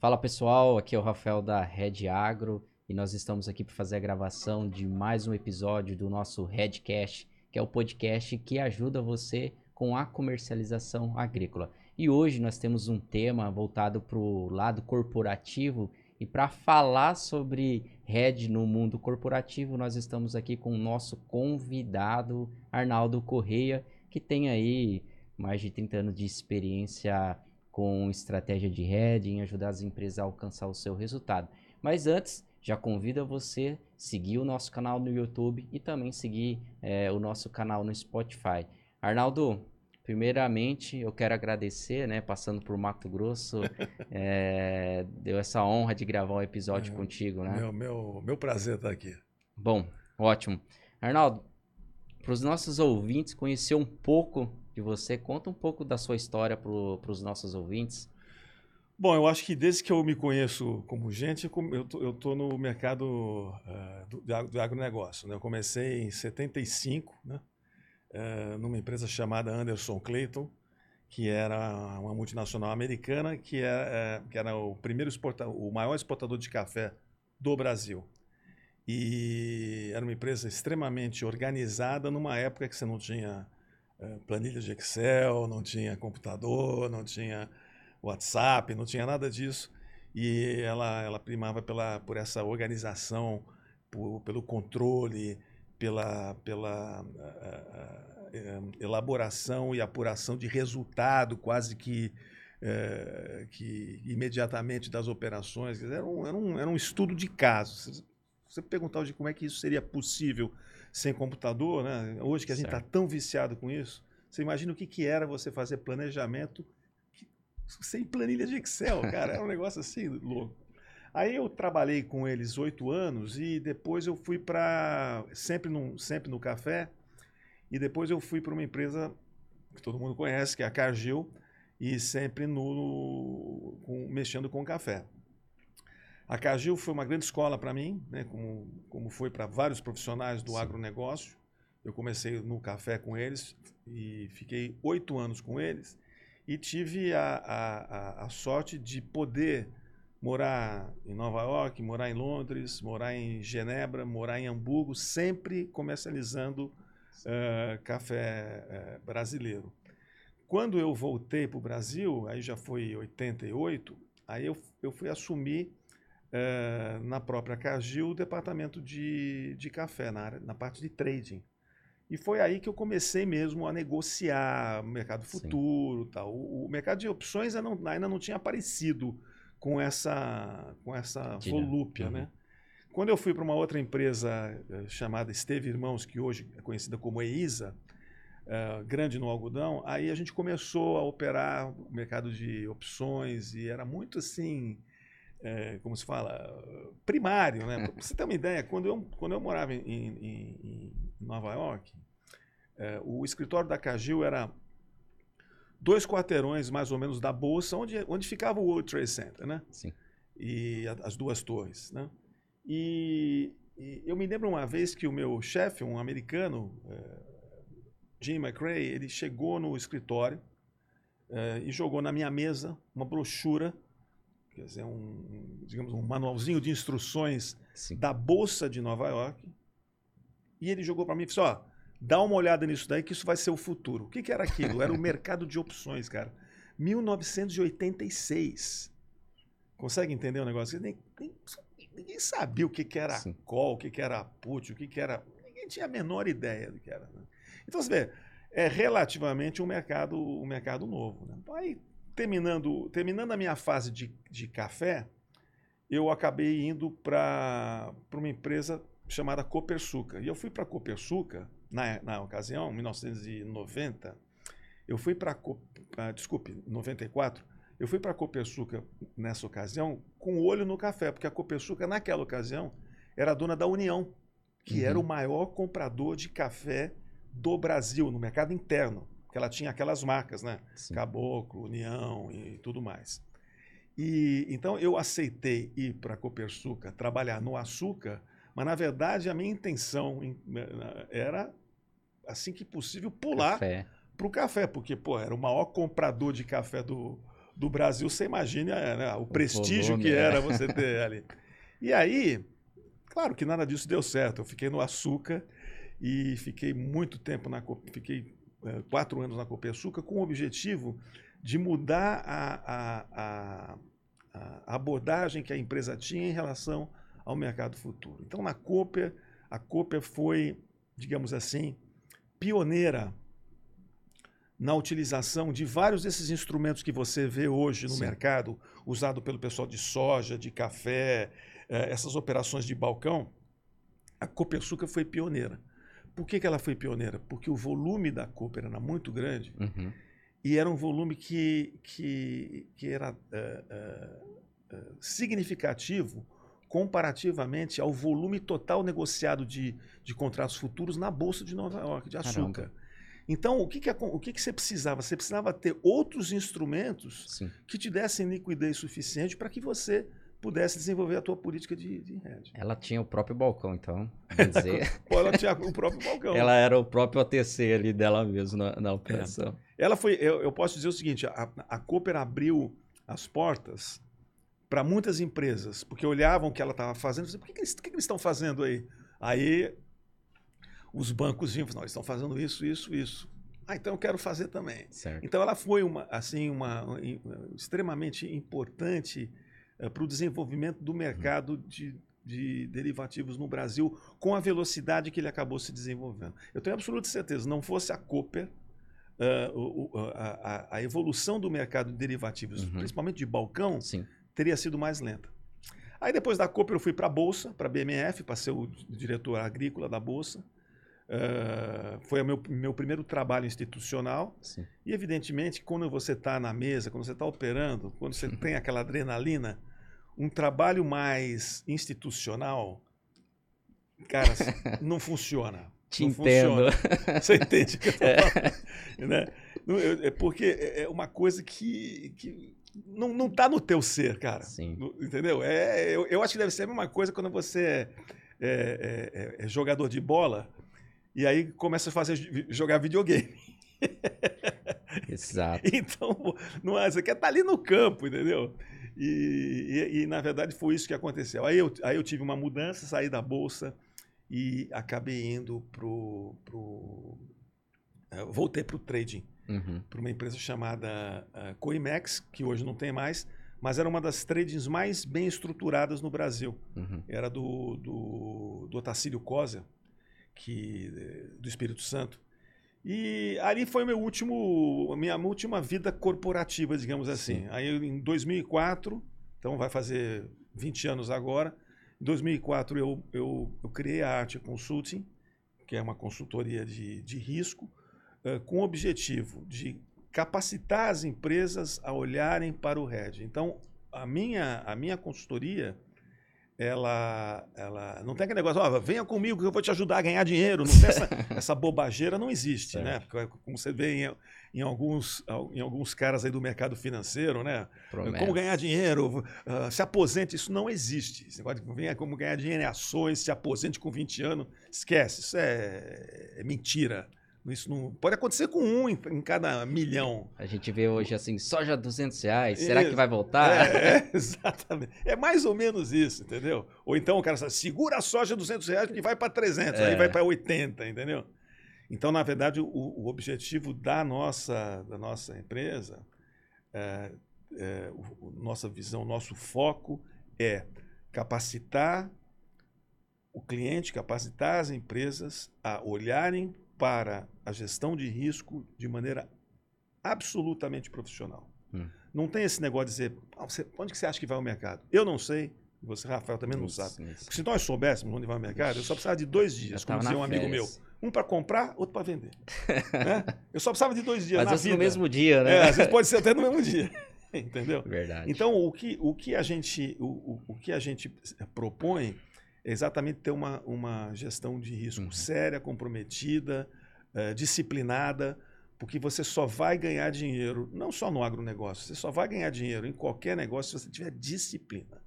Fala pessoal, aqui é o Rafael da Red Agro e nós estamos aqui para fazer a gravação de mais um episódio do nosso Redcast, que é o podcast que ajuda você com a comercialização agrícola. E hoje nós temos um tema voltado para o lado corporativo e para falar sobre Red no mundo corporativo, nós estamos aqui com o nosso convidado Arnaldo Correia, que tem aí mais de 30 anos de experiência com estratégia de hedging, em ajudar as empresas a alcançar o seu resultado. Mas antes, já convido você seguir o nosso canal no YouTube e também seguir é, o nosso canal no Spotify. Arnaldo, primeiramente eu quero agradecer, né, passando por Mato Grosso, é, deu essa honra de gravar um episódio é, contigo, né? Meu, meu, meu prazer estar aqui. Bom, ótimo. Arnaldo, para os nossos ouvintes conhecer um pouco de você. Conta um pouco da sua história para os nossos ouvintes. Bom, eu acho que desde que eu me conheço como gente, eu estou no mercado uh, do, do agronegócio. Né? Eu comecei em 75, né? Uh, numa empresa chamada Anderson Clayton, que era uma multinacional americana, que era, uh, que era o primeiro exportador, o maior exportador de café do Brasil. E era uma empresa extremamente organizada numa época que você não tinha planilhas de Excel, não tinha computador, não tinha WhatsApp, não tinha nada disso. E ela, ela primava pela, por essa organização, por, pelo controle, pela, pela uh, uh, elaboração e apuração de resultado quase que, uh, que imediatamente das operações. Era um, era um, era um estudo de casos. Se você perguntar hoje como é que isso seria possível sem computador, né? Hoje que a gente está tão viciado com isso, você imagina o que, que era você fazer planejamento sem planilha de Excel, cara, era um negócio assim louco. Aí eu trabalhei com eles oito anos e depois eu fui para sempre no, sempre no café e depois eu fui para uma empresa que todo mundo conhece, que é a Cargill, e sempre no, com, mexendo com café. A Cargill foi uma grande escola para mim, né, como, como foi para vários profissionais do Sim. agronegócio. Eu comecei no café com eles e fiquei oito anos com eles e tive a, a, a, sorte de poder morar em Nova York, morar em Londres, morar em Genebra, morar em Hamburgo, sempre comercializando uh, café uh, brasileiro. Quando eu voltei para o Brasil, aí já foi 88, aí eu, eu fui assumir é, na própria Cargill o departamento de, de café, na, área, na parte de trading. E foi aí que eu comecei mesmo a negociar mercado futuro tal. O, o mercado de opções ainda não, ainda não tinha aparecido com essa, com essa volúpia, uhum. né? Quando eu fui para uma outra empresa eh, chamada Esteve Irmãos, que hoje é conhecida como EISA, uh, grande no algodão, aí a gente começou a operar o mercado de opções e era muito assim é, como se fala, primário, né? Pra você ter uma ideia, quando eu, quando eu morava em, em, em Nova York, é, o escritório da Cagil era dois quarteirões mais ou menos da bolsa, onde, onde ficava o World Trade Center, né? Sim. E a, as duas torres, né? E, e, eu me lembro uma vez que o meu chefe, um americano, é, Jim McRae, ele chegou no escritório é, e jogou na minha mesa uma brochura dizer, um, digamos, um manualzinho de instruções Sim. da Bolsa de Nova York. E ele jogou para mim e disse: ó, dá uma olhada nisso daí que isso vai ser o futuro. O que, que era aquilo? Era o mercado de opções, cara. 1986. Consegue entender o negócio? Nem, nem, ninguém sabia o que, que era Sim. call, o que, que era put, o que, que era. Ninguém tinha a menor ideia do que era. Né? Então, você vê, é relativamente um mercado, um mercado novo. Né? Aí terminando, terminando a minha fase de, de café, eu acabei indo para uma empresa chamada Copersuca. E eu fui para Copersuca, na, na ocasião, 1990, eu fui para, desculpe, 94, eu fui para a Copersuca nessa ocasião com o olho no café, porque a Copersuca, naquela ocasião, era dona da União, que uhum. era o maior comprador de café do Brasil, no mercado interno porque ela tinha aquelas marcas, né? Sim. Caboclo, União e tudo mais. E então eu aceitei ir para a Copersuca trabalhar no açúcar, mas na verdade a minha intenção era assim que possível pular para o café, porque pô, era o maior comprador de café do, do Brasil, você imagine né, o, o prestígio volume, que é. era você ter ali. E aí, claro que nada disso deu certo. Eu fiquei no açúcar e fiquei muito tempo na fiquei é, quatro anos na Copersuca com o objetivo de mudar a, a, a, a, abordagem que a empresa tinha em relação ao mercado futuro. Então, na Cooper, a Cooper foi, digamos assim, pioneira na utilização de vários desses instrumentos que você vê hoje no Sim. mercado, usado pelo pessoal de soja, de café, eh, essas operações de balcão. A Copersuca foi pioneira. Por que, que ela foi pioneira? Porque o volume da Cooper era muito grande uhum. e era um volume que, que, que era uh, uh, significativo comparativamente ao volume total negociado de, de contratos futuros na Bolsa de Nova York de açúcar. Caramba. Então, o que, que, o que, que você precisava? Você precisava ter outros instrumentos Sim. que te dessem liquidez suficiente para que você pudesse desenvolver a tua política de, de hedge. Ela tinha o próprio balcão, então, dizer... ela tinha o próprio balcão. ela era o próprio ATC ali dela mesmo na, na operação. É. Ela foi, eu, eu, posso dizer o seguinte, a, a Cooper abriu as portas para muitas empresas, porque olhavam o que ela estava fazendo e por que, que, eles, que, que eles estão fazendo aí? Aí os bancos vinham, não, eles estão fazendo isso, isso, isso. Ah, então eu quero fazer também. Certo. Então ela foi uma, assim, uma, uma extremamente importante uh, para o desenvolvimento do mercado uhum. de, de derivativos no Brasil com a velocidade que ele acabou se desenvolvendo. Eu tenho absoluta certeza, não fosse a Cooper, uh, a, a, evolução do mercado de derivativos, uhum. principalmente de balcão, Sim. teria sido mais lenta. Aí depois da Cooper eu fui para a Bolsa, para a BMF, para ser o diretor agrícola da Bolsa. Uh, foi o meu, meu primeiro trabalho institucional. Sim. E, evidentemente, quando você está na mesa, quando você está operando, quando você tem aquela adrenalina, um trabalho mais institucional, cara, não funciona. Te não entendo. Funciona. Você entende o que eu estou é. falando? É. Né? É porque é, é uma coisa que, que não está no teu ser, cara. Sim. Entendeu? É, eu, eu acho que deve ser a mesma coisa quando você é, é, é jogador de bola e aí começa a fazer jogar videogame. Exato. então, não é, você quer estar tá ali no campo, entendeu? E, e, e, na verdade foi isso que aconteceu. Aí eu, aí eu tive uma mudança, saí da bolsa e acabei indo pro, pro uh, voltei para o trading, uhum. para uma empresa chamada uh, Coimex, que hoje não tem mais, mas era uma das tradings mais bem estruturadas no Brasil. Uhum. Era do, do, do Otacílio Cosa, que do Espírito Santo. E ali foi meu último, minha última vida corporativa, digamos assim. Sim. Aí em 2004, então vai fazer 20 anos agora, em 2004 eu, eu, eu criei a Arte Consulting, que é uma consultoria de, de risco, uh, com o objetivo de capacitar as empresas a olharem para o hedge. Então, a minha, a minha consultoria ela, ela não tem aquele negócio, oh, venha comigo que eu vou te ajudar a ganhar dinheiro. Não tem essa, essa bobageira não existe, é. né? Porque, como você vê em, em, alguns, em alguns caras aí do mercado financeiro, né? Promessa. Como ganhar dinheiro, uh, se aposente, isso não existe. Esse negócio de venha como ganhar dinheiro em ações, se aposente com 20 anos, esquece, isso é, é mentira. Isso não pode acontecer com um em, em, cada milhão. A gente vê hoje assim, soja 200 reais, será que vai voltar? É, é, exatamente. É mais ou menos isso, entendeu? Ou então o cara fala, segura a soja 200 reais que vai para 300, é. aí vai para 80, entendeu? Então, na verdade, o, o, objetivo da nossa, da nossa empresa, é, é, o, nossa visão, nosso foco é capacitar o cliente, capacitar as empresas a olharem para a gestão de risco de maneira absolutamente profissional. Hum. Não tem esse negócio de dizer, ah, você, onde que você acha que vai o mercado? Eu não sei, você, Rafael, também não sabe. Porque se nós soubéssemos onde vai o mercado, eu só precisava de dois dias, como dizia um amigo meu. Um para comprar, outro para vender. né? Eu só precisava de dois dias Às vezes vida. no mesmo dia, né? É, às vezes pode ser até no mesmo dia. Entendeu? Verdade. Então, o que, o que, a, gente, o, o, o que a gente propõe é exatamente ter uma, uma gestão de risco uhum. séria, comprometida, é, disciplinada, porque você só vai ganhar dinheiro, não só no agronegócio, você só vai ganhar dinheiro em qualquer negócio se você tiver disciplina.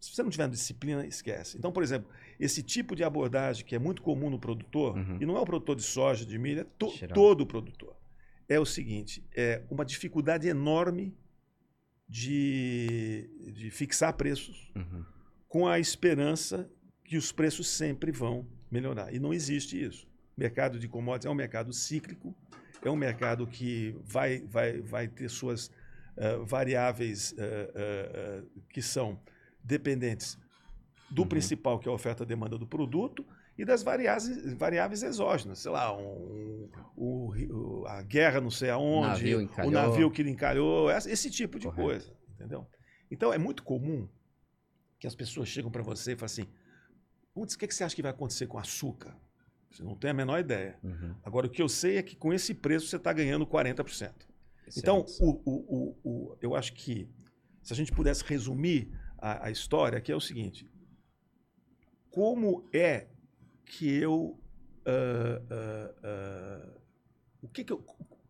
Se você não tiver disciplina, esquece. Então, por exemplo, esse tipo de abordagem que é muito comum no produtor, uhum. e não é o produtor de soja, de milho, é to todo produtor. é o seguinte: é uma dificuldade enorme de, de fixar preços Uhum. Com a esperança que os preços sempre vão melhorar. E não existe isso. O mercado de commodities é um mercado cíclico, é um mercado que vai, vai, vai ter suas eh, variáveis eh, eh, que são dependentes do Uhum. principal, que é a oferta e demanda do produto, e das variáveis, variáveis exógenas, sei lá, um, um- a guerra não sei aonde, Navio o navio que encalhou, esse tipo de Correto. coisa, entendeu? Então é muito comum que as pessoas chegam para você e falam assim, putz, o que, que você acha que vai acontecer com açúcar? Você não tem a menor ideia. Uhum. Agora, o que eu sei é que com esse preço você está ganhando 40%. Então, o, o, o, o- eu acho que se a gente pudesse resumir a, a história, que é o seguinte: como é que eu. ah, ah, ah, o que, que, eu,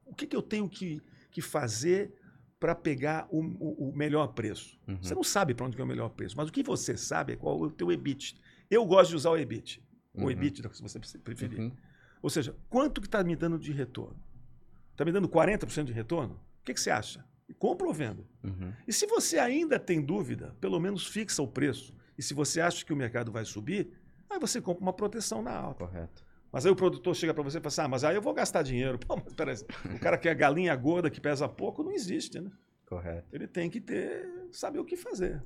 o que, que eu tenho que, que fazer para pegar o, o- o melhor preço? Uhum. Você não sabe para onde que é o melhor preço, mas o que você sabe é qual é o teu EBIT. Eu gosto de usar o EBIT, Uhum. o EBITDA, se você preferir. Uhum. Ou seja, quanto que está me dando de retorno? Está me dando 40% de retorno? O que, que você acha? Compra ou vendo? Uhum. E se você ainda tem dúvida, pelo menos fixa o preço. E se você acha que o mercado vai subir, aí você compra uma proteção na alta. Correto. Mas aí o produtor chega para você e fala assim, ah, mas aí eu vou gastar dinheiro. Pô, mas peraí, o cara que é galinha gorda, que pesa pouco, não existe, né? Correto. Ele tem que ter, saber o que fazer.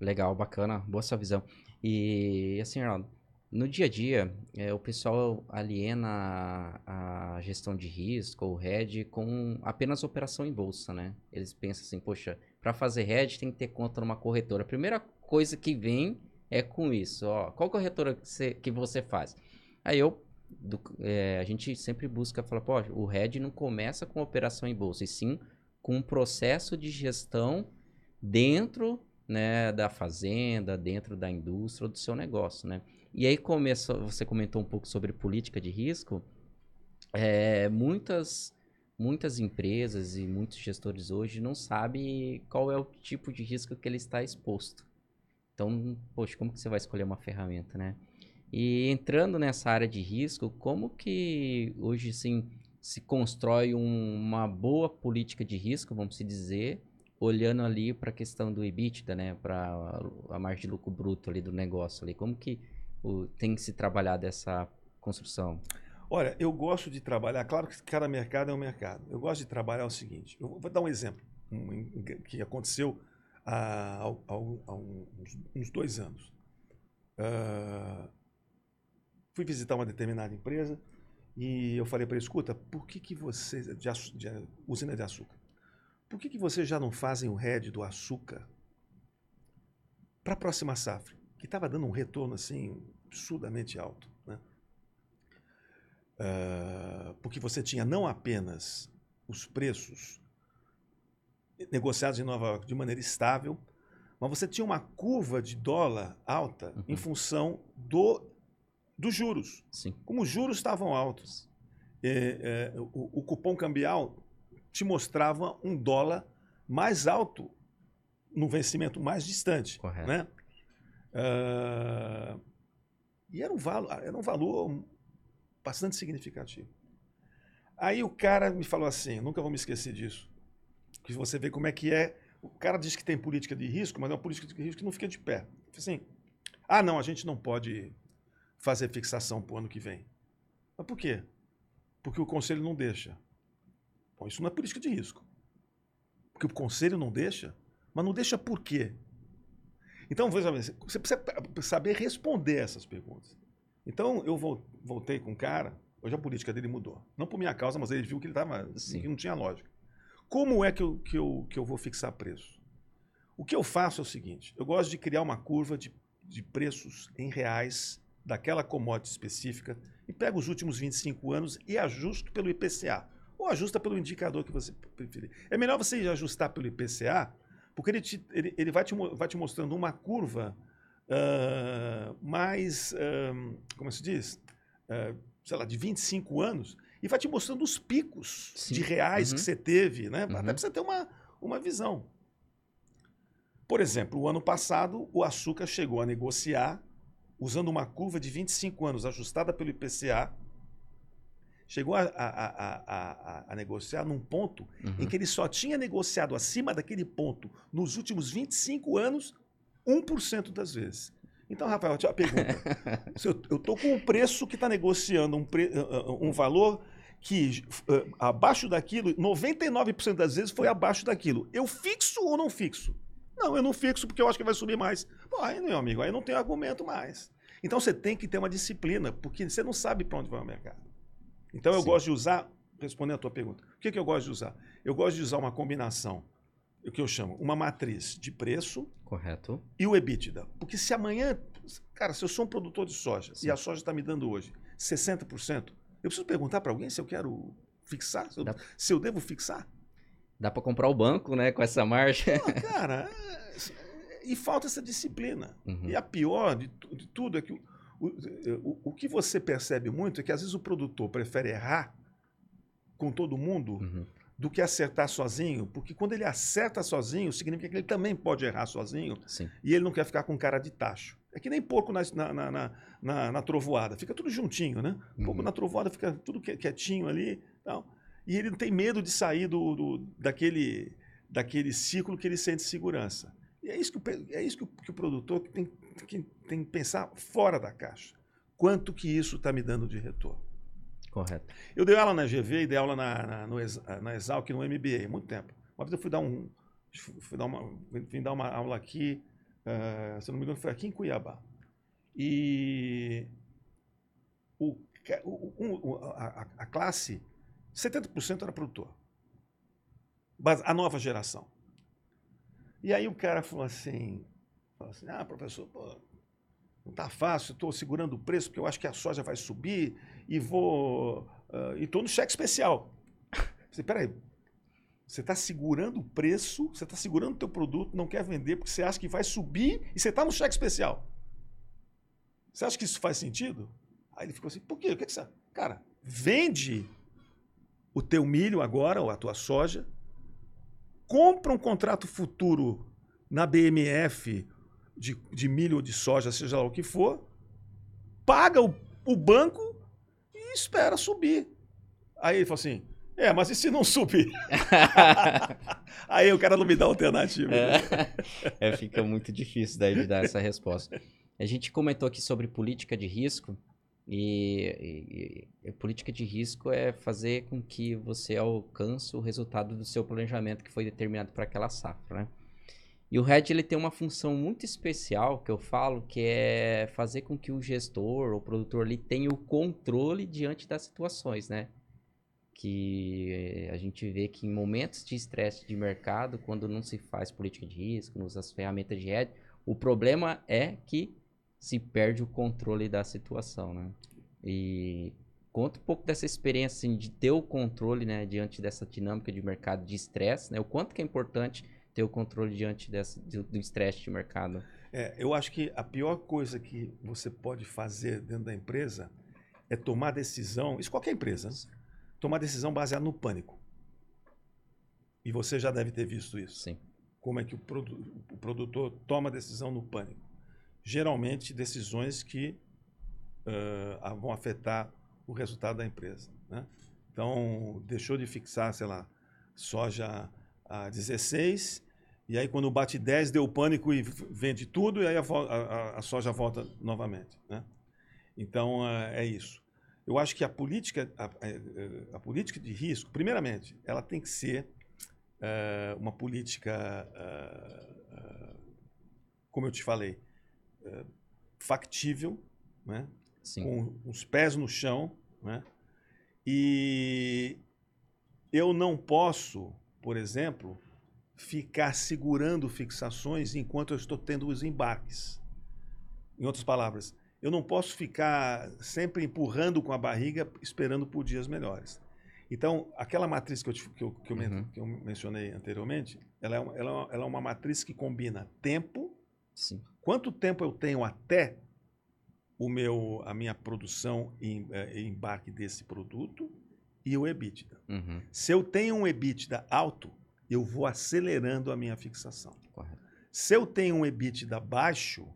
Legal, bacana, boa sua visão. E assim, Arnaldo, no dia a dia, é, o pessoal aliena a, a gestão de risco ou hedge com apenas operação em bolsa, né? Eles pensam assim, poxa, para fazer hedge tem que ter conta numa corretora. A primeira coisa que vem é com isso, ó. Qual corretora que você, que você faz? Aí eu, do- é, a gente sempre busca falar, pô, o hedge não começa com operação em bolsa, e sim com um processo de gestão dentro né, da fazenda, dentro da indústria do seu negócio, né? E aí começa, você comentou um pouco sobre política de risco. É, muitas muitas empresas e muitos gestores hoje não sabem qual é o tipo de risco que ele está exposto. Então, poxa, como que você vai escolher uma ferramenta, né? E entrando nessa área de risco, como que hoje sim se constrói um- uma boa política de risco, vamos se dizer, olhando ali para a questão do EBITDA, né, para a margem de lucro bruto ali do negócio ali, como que o- tem que se trabalhar dessa construção? Olha, eu gosto de trabalhar, claro que cada mercado é um mercado. Eu gosto de trabalhar o seguinte, eu vou dar um exemplo um, que aconteceu há, há- há uns, uns dois anos. Ah, fui visitar uma determinada empresa e eu falei para ele, escuta, por que, que vocês, de, de usina de açúcar, por que, que vocês já não fazem o head do açúcar para a próxima safra? Que estava dando um retorno assim absurdamente alto. Né? Ah, porque você tinha não apenas os preços negociados em Nova York de maneira estável, mas você tinha uma curva de dólar alta em Uhum. função do, dos juros. Sim. Como os juros estavam altos, é, é, o, o cupom cambial te mostrava um dólar mais alto no vencimento mais distante. Correto. Né? Ah, e era um, valor, era um valor bastante significativo. Aí o cara me falou assim, nunca vou me esquecer disso, que você vê como é que é. O cara diz que tem política de risco, mas é uma política de risco que não fica de pé. Assim, ah, não, a gente não pode fazer fixação para o ano que vem. Mas por quê? Porque o conselho não deixa. Bom, isso não é política de risco. Porque o conselho não deixa, mas não deixa por quê? Então, você precisa saber responder essas perguntas. Então, eu vol- voltei com o cara, hoje a política dele mudou. Não por minha causa, mas ele viu que ele tava, Sim. que não tinha lógica. Como é que eu, que, eu, que eu vou fixar preço? O que eu faço é o seguinte: eu gosto de criar uma curva de, de preços em reais daquela commodity específica e pego os últimos 25 anos e ajusto pelo IPCA. Ou ajusta pelo indicador que você preferir. É melhor você ajustar pelo IPCA, porque ele, te- ele, ele vai, te, vai te mostrando uma curva ah, mais, como se diz? Ah, sei lá, de 25 anos, e vai te mostrando os picos Sim. de reais Uhum. que você teve, né? Uhum. Até para você ter uma, uma visão. Por exemplo, o ano passado, o açúcar chegou a negociar, usando uma curva de 25 anos ajustada pelo IPCA, chegou a, a, a, a negociar num ponto uhum. em que ele só tinha negociado acima daquele ponto nos últimos 25 anos 1% das vezes. Então, Rafael, a pergunta. eu estou com um preço que está negociando um, pre, um valor que uh, abaixo daquilo, 99% das vezes foi abaixo daquilo. Eu fixo ou não fixo? Não, eu não fixo porque eu acho que vai subir mais. Pô, aí, meu amigo, aí não tem argumento mais. Então você tem que ter uma disciplina, porque você não sabe para onde vai o mercado. Então eu Sim. gosto de usar, respondendo a tua pergunta, o que, que eu gosto de usar? Eu gosto de usar uma combinação, o que eu chamo, uma matriz de preço Correto. e o EBITDA. Porque se amanhã, cara, se eu sou um produtor de soja Sim. e a soja está me dando hoje 60%, eu preciso perguntar para alguém se eu quero fixar, se eu, se eu devo fixar. Dá para comprar o banco, né, com essa margem. Não, cara, e falta essa disciplina. Uhum. E a pior de, de, tudo é que o, o, o, que você percebe muito é que às vezes o produtor prefere errar com todo mundo uhum. do que acertar sozinho, porque quando ele acerta sozinho, significa que ele também pode errar sozinho Sim. e ele não quer ficar com cara de tacho. É que nem porco na, na, na, na, na trovoada. Fica tudo juntinho, né? Uhum. Porco na trovoada fica tudo quietinho ali. Tal. E ele não tem medo de sair do, do, daquele, daquele ciclo que ele sente segurança. E é isso que o, é isso que o, que o produtor tem, que, tem que pensar fora da caixa. Quanto que isso está me dando de retorno? Correto. Eu dei aula na GV e dei aula na, na, no, na Exalc no MBA, muito tempo. Uma vez eu fui dar, um, fui dar, uma, vim dar uma aula aqui Uh, se não me engano, foi aqui em Cuiabá. E o, o, a, a, classe, 70% era produtor. A nova geração. E aí o cara falou assim, falou assim ah, professor, pô, não está fácil, estou segurando o preço porque eu acho que a soja vai subir e vou... Uh, e estou no cheque especial. Espera aí, você está segurando o preço, você está segurando o teu produto, não quer vender porque você acha que vai subir e você está no cheque especial. Você acha que isso faz sentido? Aí ele ficou assim, por quê? O que, é que você... Cara, vende o teu milho agora, ou a tua soja, compra um contrato futuro na BMF de, de milho ou de soja, seja lá o que for, paga o, o banco e espera subir. Aí ele falou assim, é, mas e se não subir? Aí o cara não me dá alternativa. É, é, fica muito difícil daí de dar essa resposta. A gente comentou aqui sobre política de risco. E, e, e, política de risco é fazer com que você alcance o resultado do seu planejamento que foi determinado para aquela safra, né? E o RED ele tem uma função muito especial que eu falo, que é fazer com que o gestor ou produtor ali tenha o controle diante das situações, né? que a gente vê que em momentos de estresse de mercado, quando não se faz política de risco, não usa as ferramentas de hedge, o problema é que se perde o controle da situação, né? E conta um pouco dessa experiência assim, de ter o controle, né, diante dessa dinâmica de mercado de estresse, né? O quanto que é importante ter o controle diante dessa, do estresse de mercado. É, eu acho que a pior coisa que você pode fazer dentro da empresa é tomar decisão, isso qualquer empresa, né? tomar decisão baseada no pânico. E você já deve ter visto isso. Sim. Como é que o, produ o produtor toma decisão no pânico? Geralmente, decisões que uh, vão afetar o resultado da empresa. Né? Então, deixou de fixar, sei lá, soja a 16, e aí quando bate 10, deu pânico e vende tudo, e aí a, a, a soja volta novamente. Né? Então, uh, é isso. Eu acho que a política, a, a, política de risco, primeiramente, ela tem que ser uh, uma política, como eu te falei, factível, né? com os pés no chão. Né? E eu não posso, por exemplo, ficar segurando fixações enquanto eu estou tendo os embarques. Em outras palavras, eu não posso ficar sempre empurrando com a barriga esperando por dias melhores. Então, aquela matriz que eu, que eu, que eu, uhum. que eu mencionei anteriormente, ela é, uma, ela, ela é uma matriz que combina tempo, Sim. Quanto tempo eu tenho até o meu, a minha produção e eh, embarque desse produto e o EBITDA. Uhum. Se eu tenho um EBITDA alto, eu vou acelerando a minha fixação. Correto. Se eu tenho um EBITDA baixo,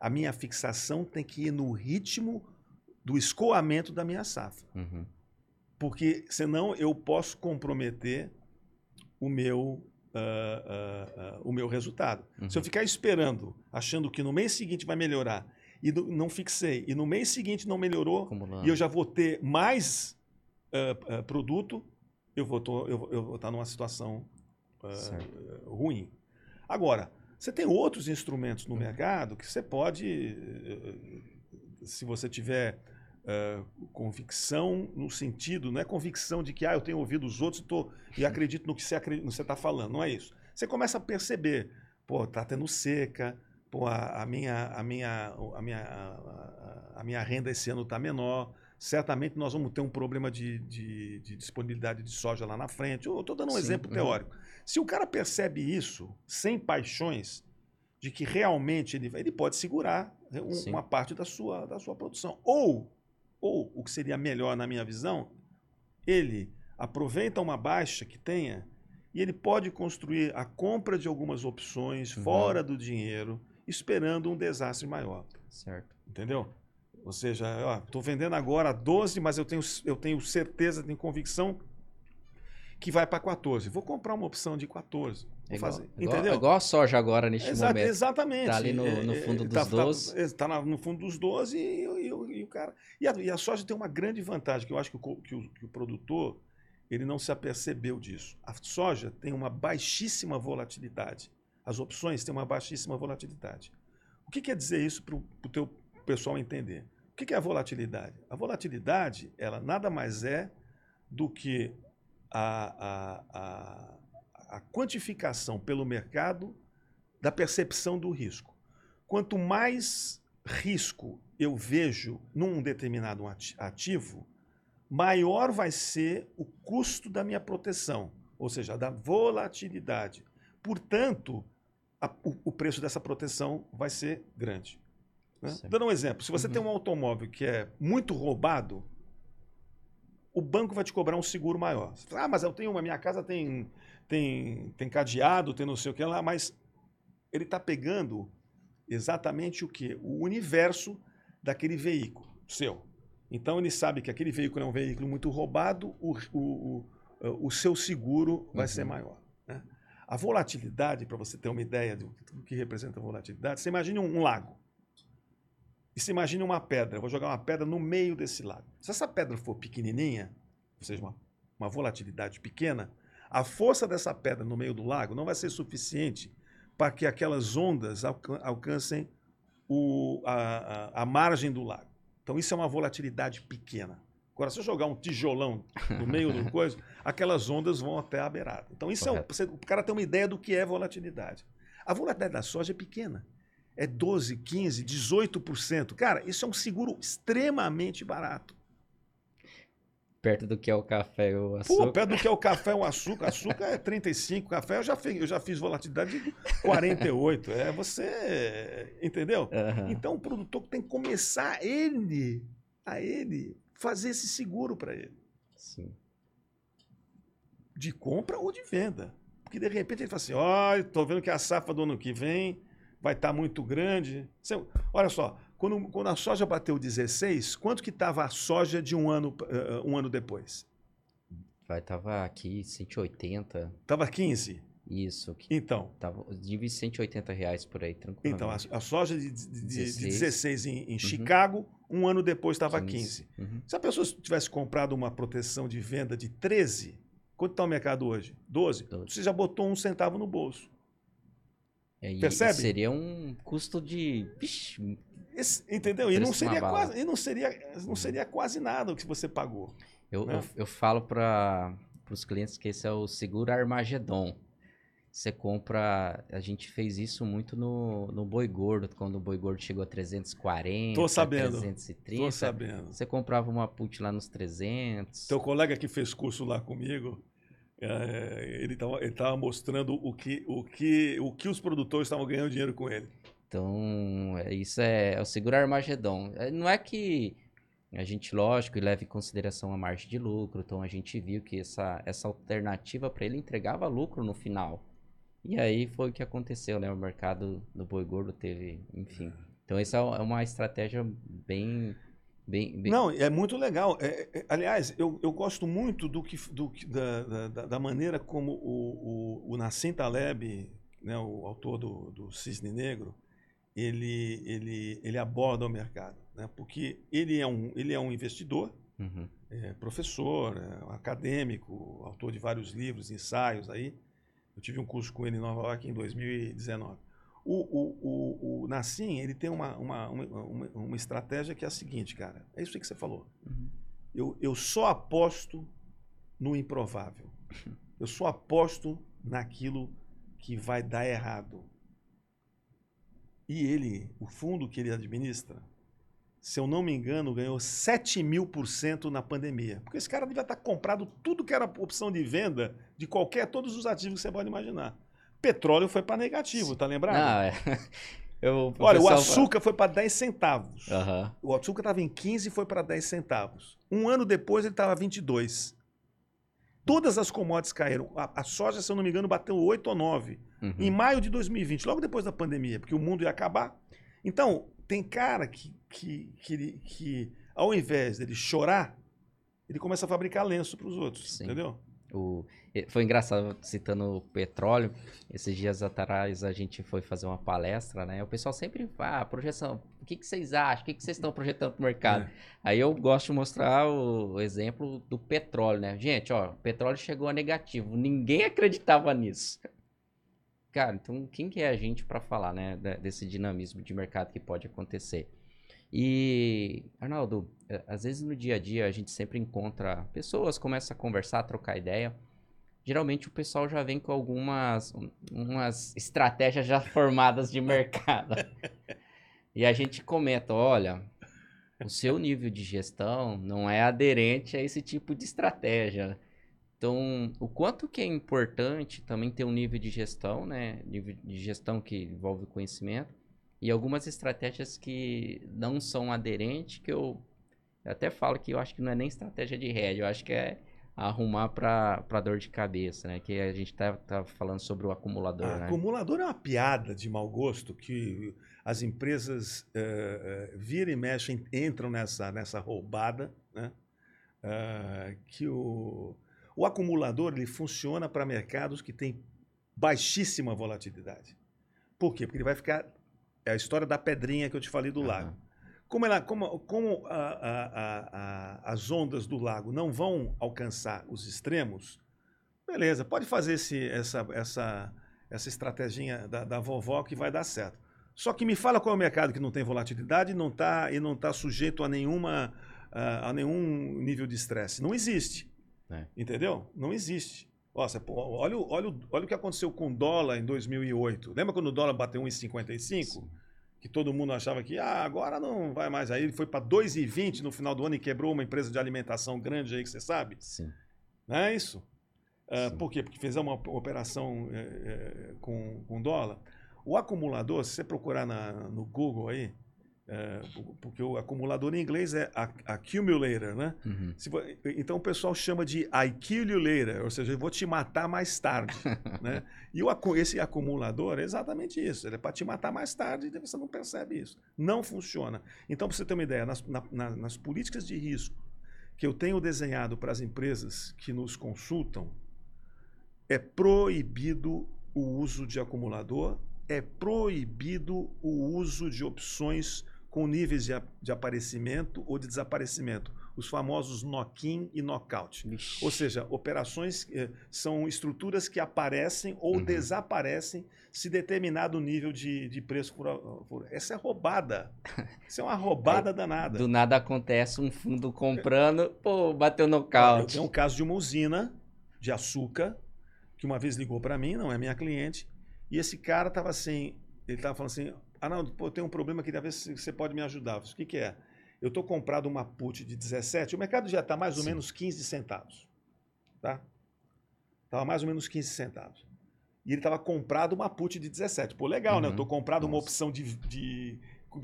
a minha fixação tem que ir no ritmo do escoamento da minha safra. Uhum. Porque senão eu posso comprometer o meu, uh, uh, o meu resultado. Uhum. Se eu ficar esperando, achando que no mês seguinte vai melhorar, e do, não fixei, e no mês seguinte não melhorou, Acumulando. e eu já vou ter mais produto, eu vou estar tá numa situação ruim. Agora, você tem outros instrumentos no uhum. mercado que você pode, se você tiver Uh, convicção no sentido, não é convicção de que ah, eu tenho ouvido os outros e, tô, e acredito no que você está falando, não é isso. Você começa a perceber, pô, tá tendo seca, pô, a, a minha, a, minha, a, minha, a, a minha renda esse ano está menor, certamente nós vamos ter um problema de, de, de disponibilidade de soja lá na frente. Eu estou dando um Sim, exemplo uhum. teórico. Se o cara percebe isso, sem paixões, de que realmente ele, ele pode segurar um, uma parte da sua, da sua produção. Ou ou, o que seria melhor na minha visão, ele aproveita uma baixa que tenha e ele pode construir a compra de algumas opções uhum. fora do dinheiro, esperando um desastre maior. Certo. Entendeu? Ou seja, estou vendendo agora 12, mas eu tenho, eu tenho certeza, tenho convicção que vai para 14. Vou comprar uma opção de 14. É igual, fazer, igual, entendeu? Igual a soja agora neste Exa momento. Exatamente. Está ali no, no é, fundo dos tá, 12. Está tá no fundo dos 12 e, e, e, o cara. E a, e a, soja tem uma grande vantagem, que eu acho que o, que o, que o produtor ele não se apercebeu disso. A soja tem uma baixíssima volatilidade. As opções têm uma baixíssima volatilidade. O que quer dizer isso para o teu pessoal entender? O que é a volatilidade? A volatilidade, ela nada mais é do que a, a, a a quantificação pelo mercado da percepção do risco. Quanto mais risco eu vejo num determinado ativo, maior vai ser o custo da minha proteção, ou seja, da volatilidade. Portanto, a, o, o, preço dessa proteção vai ser grande. Né? Dando um exemplo, se você uhum. tem um automóvel que é muito roubado, o banco vai te cobrar um seguro maior. Fala, ah, mas eu tenho, a minha casa tem tem, tem cadeado, tem não sei o que lá, mas ele está pegando exatamente o que? O universo daquele veículo seu. Então ele sabe que aquele veículo é um veículo muito roubado, o, o, o, o seu seguro vai uhum. ser maior. Né? A volatilidade, para você ter uma ideia do, do, que representa a volatilidade, você imagine um, um lago. E se imagine uma pedra. Eu vou jogar uma pedra no meio desse lago. Se essa pedra for pequenininha, ou seja, uma, uma volatilidade pequena, a força dessa pedra no meio do lago não vai ser suficiente para que aquelas ondas alcancem o, a, a, a, margem do lago. Então, isso é uma volatilidade pequena. Agora, se eu jogar um tijolão no meio do coisa, aquelas ondas vão até a beirada. Então, isso Correto. é um, o cara tem uma ideia do que é volatilidade. A volatilidade da soja é pequena. É 12, 15, 18%. Cara, isso é um seguro extremamente barato. Perto do que é o café e o açúcar. Pô, perto do que é o café e o açúcar. Açúcar é 35, café eu já fiz, eu já fiz volatilidade de 48. É você. Entendeu? Uhum. Então o produtor tem que começar ele, a ele, fazer esse seguro para ele. Sim. De compra ou de venda. Porque de repente ele fala assim: olha, estou vendo que a safra do ano que vem vai estar tá muito grande. Olha só, quando, quando a soja bateu 16, quanto que estava a soja de um ano, uh, um ano depois? Vai, tava aqui 180. Tava 15? Isso. Então. Tava, de 180 reais por aí, tranquilo. Então, a, a, soja de, de, 16. de 16 em, em uhum. Chicago, um ano depois estava 15. 15. Uhum. Se a pessoa tivesse comprado uma proteção de venda de 13, quanto está o mercado hoje? 12? 12. Você já botou um centavo no bolso. É, Percebe? Seria um custo de. Esse, entendeu? E não seria quase, e não seria, não seria quase nada o que você pagou. Eu, né? eu, eu, falo para os clientes que esse é o seguro Armagedon. Você compra. A gente fez isso muito no, no Boi Gordo, quando o Boi Gordo chegou a 340. Tô sabendo. 330. Tô sabendo. Você comprava uma put lá nos 300. Teu colega que fez curso lá comigo, é, ele estava mostrando o que, o, que, o que os produtores estavam ganhando dinheiro com ele. Então, é, isso é, é o seguro Armagedon. É, não é que a gente, lógico, leva em consideração a margem de lucro, então a gente viu que essa, essa alternativa para ele entregava lucro no final. E aí foi o que aconteceu, né? O mercado do boi gordo teve, enfim. Então, essa é uma estratégia bem Bem, bem... Não, é muito legal. É, é, aliás, eu, eu gosto muito do que, do, da, da, da maneira como o, o, o Nassim Taleb, né, o autor do, do Cisne Negro, ele, ele, ele aborda o mercado. Né? Porque ele é um, ele é um investidor, uhum. é professor, é acadêmico, autor de vários livros, ensaios aí. Eu tive um curso com ele em Nova York em 2019. O, o, o, o Nassim, ele tem uma, uma, uma, uma, estratégia que é a seguinte, cara. É isso que você falou. Uhum. Eu, eu só aposto no improvável. Eu só aposto naquilo que vai dar errado. E ele, o fundo que ele administra, se eu não me engano, ganhou 7 mil por cento na pandemia. Porque esse cara devia estar comprado tudo que era opção de venda de qualquer, todos os ativos que você pode imaginar petróleo foi para negativo, tá lembrado? Não, é. Eu, Olha, o açúcar foi para 10 centavos. Uhum. O açúcar estava em 15 e foi para 10 centavos. Um ano depois ele estava 22. Todas as commodities caíram. A, a, soja, se eu não me engano, bateu 8 ou 9. Uhum. Em maio de 2020, logo depois da pandemia, porque o mundo ia acabar. Então, tem cara que, que, que, que ao invés dele chorar, ele começa a fabricar lenço para os outros. Sim. Entendeu? O, foi engraçado citando o petróleo. Esses dias atrás a gente foi fazer uma palestra, né? O pessoal sempre fala, ah, projeção, o que, que vocês acham? O que, que vocês estão projetando para o mercado? É. Aí eu gosto de mostrar o exemplo do petróleo, né? Gente, ó, o petróleo chegou a negativo. Ninguém acreditava nisso. Cara, então quem que é a gente para falar, né? Desse dinamismo de mercado que pode acontecer? E, Arnaldo, é, às vezes no dia a dia a gente sempre encontra pessoas, começa a conversar, a trocar ideia. Geralmente o pessoal já vem com algumas umas estratégias já formadas de mercado. e a gente comenta, olha, o seu nível de gestão não é aderente a esse tipo de estratégia. Então, o quanto que é importante também ter um nível de gestão, né? Nível de gestão que envolve conhecimento, e algumas estratégias que não são aderentes, que eu, até falo que eu acho que não é nem estratégia de rede, eu acho que é arrumar para dor de cabeça, né? Que a gente tá, tá falando sobre o acumulador, ah, né? Acumulador é uma piada de mau gosto que as empresas uh, uh, viram e mexem, entram nessa, nessa roubada, né? Uh, que o, o acumulador ele funciona para mercados que têm baixíssima volatilidade. Por quê? Porque ele vai ficar é a história da pedrinha que eu te falei do uhum. lago. Como, ela, como, como a, a, a, as ondas do lago não vão alcançar os extremos, beleza, pode fazer esse, essa, essa, essa estratégia da, da vovó que vai dar certo. Só que me fala qual é o mercado que não tem volatilidade e não está e não está sujeito a nenhuma a, a nenhum nível de estresse. Não existe. É. Entendeu? Não existe. Nossa, olha, olha, olha o que aconteceu com o dólar em 2008. Lembra quando o dólar bateu 1,55? Que todo mundo achava que ah, agora não vai mais. Aí ele foi para 2,20 no final do ano e quebrou uma empresa de alimentação grande aí que você sabe. Sim. Não é isso? Uh, por quê? Porque fez uma operação é, é, com, com dólar. O acumulador, se você procurar na, no Google aí, é, porque o acumulador em inglês é accumulator, né? Uhum. Se, então o pessoal chama de I kill you later, ou seja, eu vou te matar mais tarde. né? E o, esse acumulador é exatamente isso, ele é para te matar mais tarde e você não percebe isso. Não funciona. Então, para você ter uma ideia, nas, na, nas políticas de risco que eu tenho desenhado para as empresas que nos consultam, é proibido o uso de acumulador, é proibido o uso de opções com níveis de, de aparecimento ou de desaparecimento, os famosos knock-in e knockout. Ou seja, operações eh, são estruturas que aparecem ou uhum. desaparecem se determinado nível de, de preço por, por, Essa é roubada. Isso é uma roubada é, danada. Do nada acontece um fundo comprando, pô, bateu nocaute. Tem um caso de uma usina de açúcar que uma vez ligou para mim, não é minha cliente, e esse cara estava assim, ele estava falando assim, Arnaldo, pô, tem um problema que talvez você pode me ajudar. O que, que é? Eu estou comprado uma put de 17, o mercado já está mais ou Sim. menos 15 centavos. Tá? Estava mais ou menos 15 centavos. E ele estava comprado uma put de 17. Pô, legal, uhum. né? Eu estou uhum. comprado Nossa. uma opção de, de,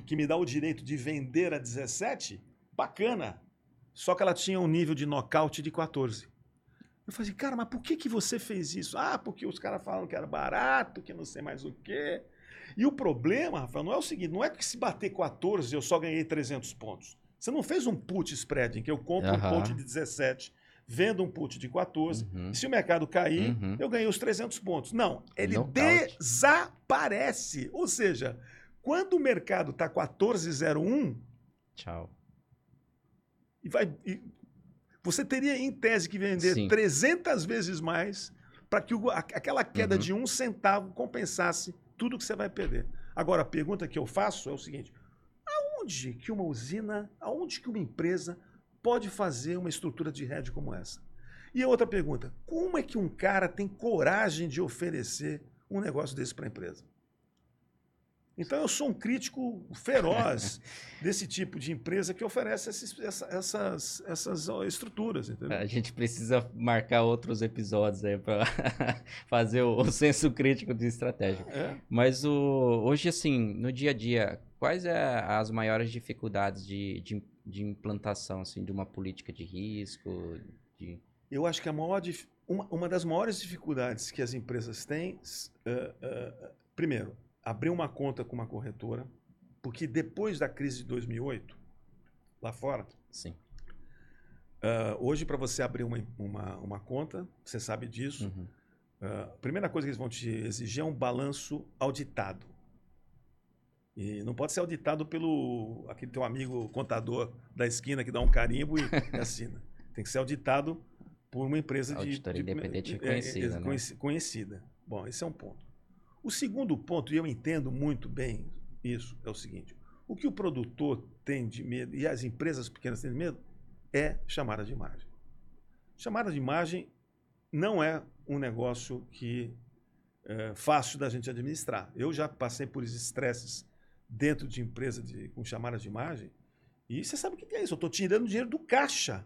que me dá o direito de vender a 17. Bacana. Só que ela tinha um nível de nocaute de 14. Eu falei, cara, mas por que, que você fez isso? Ah, porque os caras falam que era barato, que não sei mais o quê. E o problema, Rafael, não é o seguinte, não é que se bater 14 eu só ganhei 300 pontos. Você não fez um put spread em que eu compro Aham. um put de 17, vendo um put de 14. Uhum. E se o mercado cair, Uhum. eu ganhei os 300 pontos. Não, ele Nocaute. desaparece. Ou seja, quando o mercado tá está 14,01, Tchau. e vai, e você teria em tese que vender Sim. 300 vezes mais para que o- aquela queda Uhum. de um centavo compensasse tudo que você vai perder. Agora, a pergunta que eu faço é o seguinte: aonde que uma usina, aonde que uma empresa pode fazer uma estrutura de hedge como essa? E a outra pergunta: como é que um cara tem coragem de oferecer um negócio desse para a empresa? Então, eu sou um crítico feroz desse tipo de empresa que oferece esses- essa- essas, essas estruturas, entendeu? A gente precisa marcar outros episódios aí para fazer o, o senso crítico de estratégia. É. Mas o, hoje, assim, no dia a dia, quais é as maiores dificuldades de, de, de implantação assim, de uma política de risco? De... Eu acho que a maior, uma, uma das maiores dificuldades que as empresas têm, eh, eh, primeiro, abrir uma conta com uma corretora, porque depois da crise de 2008, lá fora, Sim. ah, hoje para você abrir uma, uma, uma conta, você sabe disso, Uhum. ah, a primeira coisa que eles vão te exigir é um balanço auditado. E não pode ser auditado pelo aquele teu amigo contador da esquina que dá um carimbo e, e assina. Tem que ser auditado por uma empresa de Auditoria de- independente é, é, reconhecida, né? conheci- conhecida. Bom, esse é um ponto. O segundo ponto, e eu entendo muito bem isso, é o seguinte: o que o produtor tem de medo e as empresas pequenas têm de medo é chamada de imagem. Chamada de imagem não é um negócio que é fácil da gente administrar. Eu já passei por esses estresses dentro de empresa de, com chamada de imagem e você sabe o que é isso? Eu estou tirando dinheiro do caixa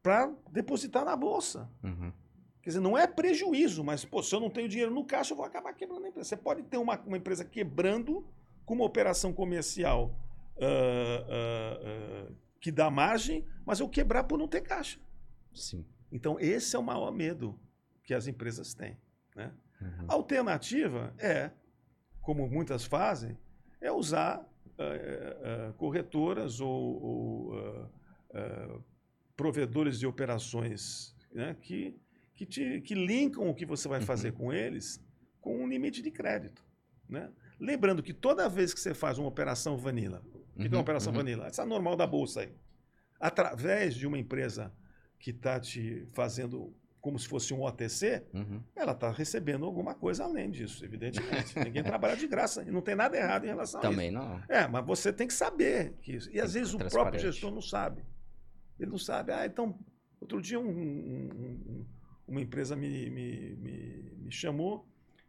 para depositar na bolsa. Uhum. Quer dizer, não é prejuízo, mas pô, se eu não tenho dinheiro no caixa, eu vou acabar quebrando a empresa. Você pode ter uma, uma empresa quebrando com uma operação comercial ah, ah, ah, que dá margem, mas eu quebrar por não ter caixa. Sim. Então, esse é o maior medo que as empresas têm. Né? Uhum. A alternativa é, como muitas fazem, é usar corretoras ou, ou, provedores de operações né, que, que, te, que linkam o que você vai fazer com eles com um limite de crédito. Né? Lembrando que toda vez que você faz uma operação vanilla, o que, é uma Uhum, operação uhum. vanilla? Essa é normal da bolsa aí. Através de uma empresa que está te fazendo como se fosse um OTC, Uhum. ela está recebendo alguma coisa além disso, evidentemente. Ninguém trabalha de graça e não tem nada errado em relação a isso. Também não. É, mas você tem que saber que isso. E às Tem vezes o próprio gestor não sabe. Ele não sabe. Ah, então, outro dia um- um- um- uma empresa me, me, me, me chamou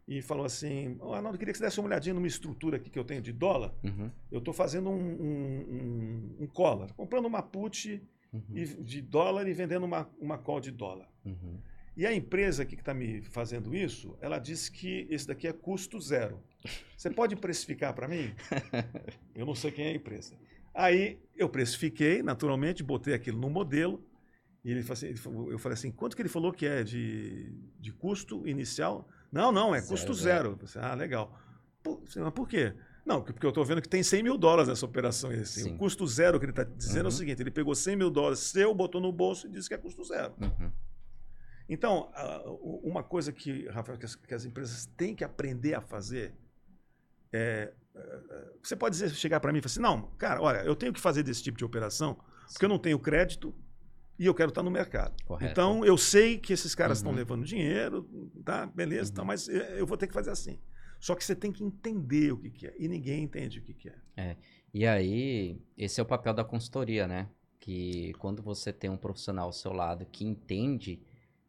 e falou assim: oh, Arnaldo, eu queria que você desse uma olhadinha numa estrutura aqui que eu tenho de dólar. Uhum. Eu estou fazendo um, um, um, um collar, comprando uma put Uhum. de dólar e vendendo uma, uma call de dólar. Uhum. E a empresa que está me fazendo isso, ela disse que esse daqui é custo zero. Você pode precificar para mim? Eu não sei quem é a empresa. Aí eu precifiquei, naturalmente, botei aquilo no modelo. E ele falou assim, ele falou- eu falei assim, quanto que ele falou que é de, de custo inicial? Não, não, é Zero, custo zero. zero. Eu falei, ah, legal. Por, mas por quê? Não, porque eu estou vendo que tem 100 mil dólares nessa operação. Assim, Sim. o custo zero que ele está dizendo é Uhum. o seguinte, ele pegou 100 mil dólares seu, botou no bolso e disse que é custo zero. Uhum. Então, uma coisa que, Rafael, que as, que as empresas têm que aprender a fazer é. eh, Você pode dizer, chegar para mim e falar assim: não, cara, olha, eu tenho que fazer desse tipo de operação porque eu não tenho crédito e eu quero estar no mercado. Correto. Então, eu sei que esses caras estão Uhum. levando dinheiro, tá? Beleza, tá, Uhum. mas eh, eu vou ter que fazer assim. Só que você tem que entender o que, que é. E ninguém entende o que, que é. E aí, esse é o papel da consultoria, né? Que quando você tem um profissional ao seu lado que entende,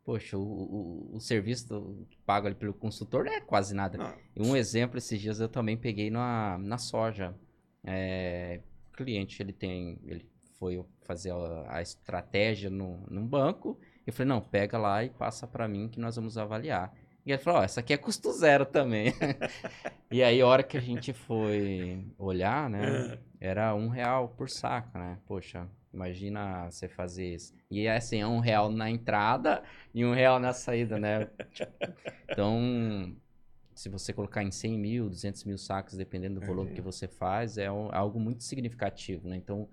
poxa, o, o, o serviço pago ali pelo consultor não é quase nada. Não, um exemplo, esses dias eu também peguei na, na soja. É, cliente, ele tem, ele foi fazer a, a estratégia no, num banco. Eu falei, não, pega lá e passa para mim que nós vamos avaliar. E ele falou, ó, essa aqui é custo zero também. e aí, a hora que a gente foi olhar, né, era um real por saco, né? Poxa, imagina você fazer isso. E é assim, é um real na entrada e um real na saída, né? Então, se você colocar em 100 mil, 200 mil sacos, dependendo do volume É. que você faz, é algo muito significativo, né? Então,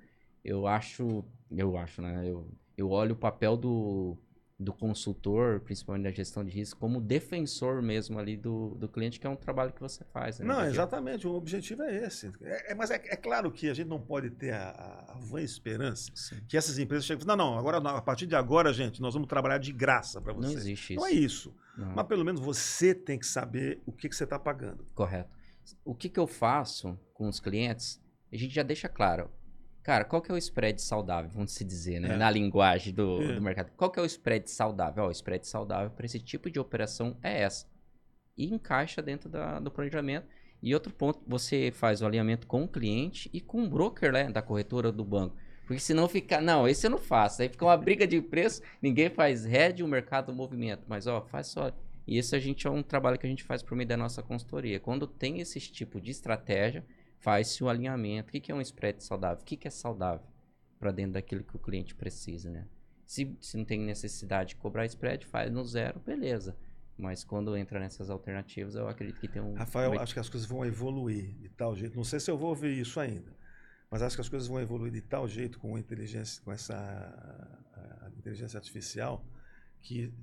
eu acho, eu acho, né? Eu, eu olho o papel do, do consultor, principalmente na gestão de risco, como defensor mesmo ali do, do cliente, que é um trabalho que você faz. Né? Não, exatamente, o objetivo é esse. É, é mas é, é, claro que a gente não pode ter a, a, vã esperança Sim. que essas empresas chegam não, não, agora, a partir de agora, gente, nós vamos trabalhar de graça para você. Não existe isso. Não é isso. Não. Mas pelo menos você tem que saber o que, que você está pagando. Correto. O que, que eu faço com os clientes, a gente já deixa claro, Cara, qual que é o spread saudável, vamos se dizer, né? É. Na linguagem do, é. do, mercado. Qual que é o spread saudável? Ó, o spread saudável para esse tipo de operação é essa. E encaixa dentro da, do planejamento. E outro ponto, você faz o alinhamento com o cliente e com o broker né, da corretora do banco. Porque senão fica, não, esse eu não faço. Aí fica uma briga de preço, ninguém faz head, o mercado movimento. Mas, ó, faz só. E esse a gente é um trabalho que a gente faz por meio da nossa consultoria. Quando tem esse tipo de estratégia, faz-se o alinhamento. O que, que é um spread saudável? O que, que é saudável para dentro daquilo que o cliente precisa, né? Se, se não tem necessidade de cobrar spread, faz no zero, beleza. Mas quando entra nessas alternativas, eu acredito que tem um. Rafael, acho que as coisas vão evoluir de tal jeito. Não sei se eu vou ouvir isso ainda, mas acho que as coisas vão evoluir de tal jeito com inteligência, com essa a, a inteligência artificial, que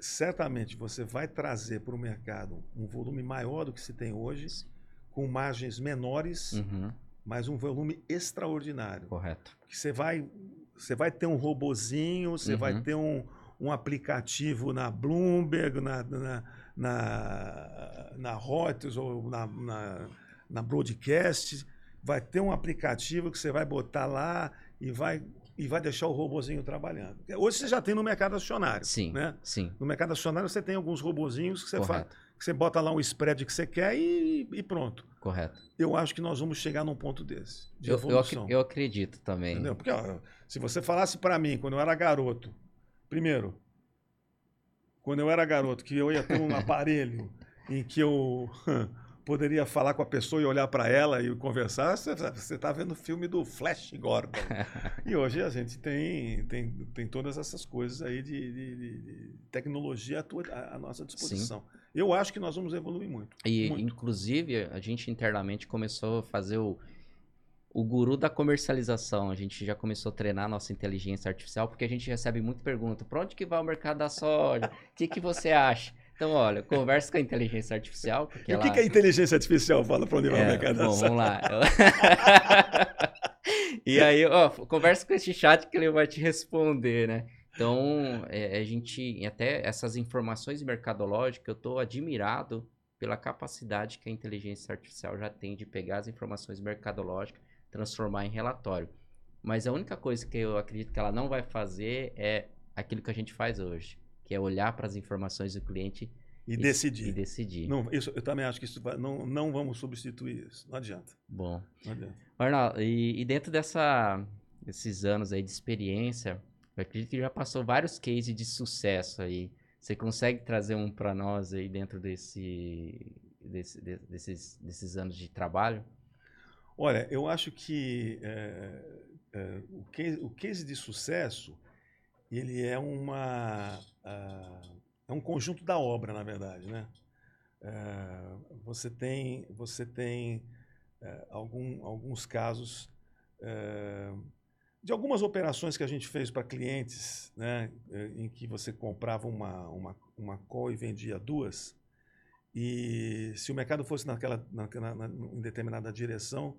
certamente você vai trazer para o mercado um volume maior do que se tem hoje. Sim com margens menores, uhum. mas um volume extraordinário. Correto. Que você vai, você vai ter um robozinho, você uhum. vai ter um, um aplicativo na Bloomberg, na, na, na, na Reuters ou na, na, na Broadcast, vai ter um aplicativo que você vai botar lá e vai e vai deixar o robozinho trabalhando. Hoje você já tem no mercado acionário. Sim, né? sim. No mercado acionário você tem alguns robozinhos que você faz que você bota lá um spread que você quer e, e, pronto. Correto. Eu acho que nós vamos chegar num ponto desse, de eu, evolução. Eu, acredito também. Entendeu? Porque ó, se você falasse para mim, quando eu era garoto, primeiro, quando eu era garoto, que eu ia ter um aparelho em que eu poderia falar com a pessoa e olhar para ela e conversar, você está vendo o filme do Flash Gordon. e hoje a gente tem, tem, tem todas essas coisas aí de, de, de tecnologia à, tua, à, nossa disposição. Sim. Eu acho que nós vamos evoluir muito. E, muito. inclusive, a gente internamente começou a fazer o, o guru da comercialização. A gente já começou a treinar a nossa inteligência artificial, porque a gente recebe muita pergunta. Para onde que vai o mercado da soja? O que, que você acha? Então, olha, conversa com a inteligência artificial. e ela... o que, que a inteligência artificial fala para onde vai é, o mercado bom, Vamos lá. e aí, ó, conversa com esse chat que ele vai te responder, né? Então, é, a gente, até essas informações mercadológicas, eu estou admirado pela capacidade que a inteligência artificial já tem de pegar as informações mercadológicas, transformar em relatório. Mas a única coisa que eu acredito que ela não vai fazer é aquilo que a gente faz hoje que é olhar para as informações do cliente e, e decidir. E decidir. Não, isso, eu também acho que isso vai, não, não vamos substituir isso. Não adianta. Bom. Não adianta. Arnaldo, e, e dentro dessa, desses anos aí de experiência, eu acredito que já passou vários cases de sucesso aí. Você consegue trazer um para nós aí dentro desse, desse, desses, desses anos de trabalho? Olha, eu acho que é, é, o, case, o case de sucesso ele é uma uh, é um conjunto da obra, na verdade, né? Uh, você tem você tem algum, alguns casos de algumas operações que a gente fez para clientes, né, em que você comprava uma, uma, uma call e vendia duas, e se o mercado fosse naquela, naquela na, em determinada direção,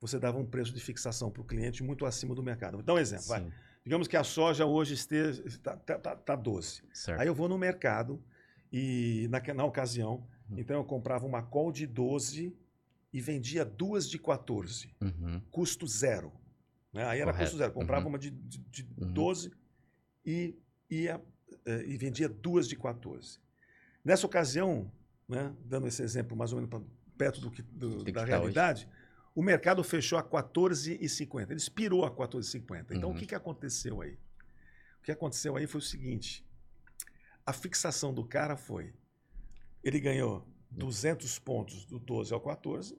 você dava um preço de fixação para o cliente muito acima do mercado. Dar um exemplo, Sim. vai. Digamos que a soja hoje esteja está tá, tá, tá 12. Certo. Aí eu vou no mercado e na, na ocasião, uhum. então eu comprava uma call de 12 e vendia duas de 14. Uhum. Custo zero. Né? Aí era Correto. custo zero. Comprava uhum. uma de, de, de uhum. 12 e, ia, eh, e vendia duas de 14. Nessa ocasião, né, dando esse exemplo mais ou menos pra, perto do que, do, da tá realidade, hoje o mercado fechou a 14,50. Ele expirou a 14,50. Então, uhum. o que, que aconteceu aí? O que aconteceu aí foi o seguinte: a fixação do cara foi. Ele ganhou 200 pontos do 12 ao 14.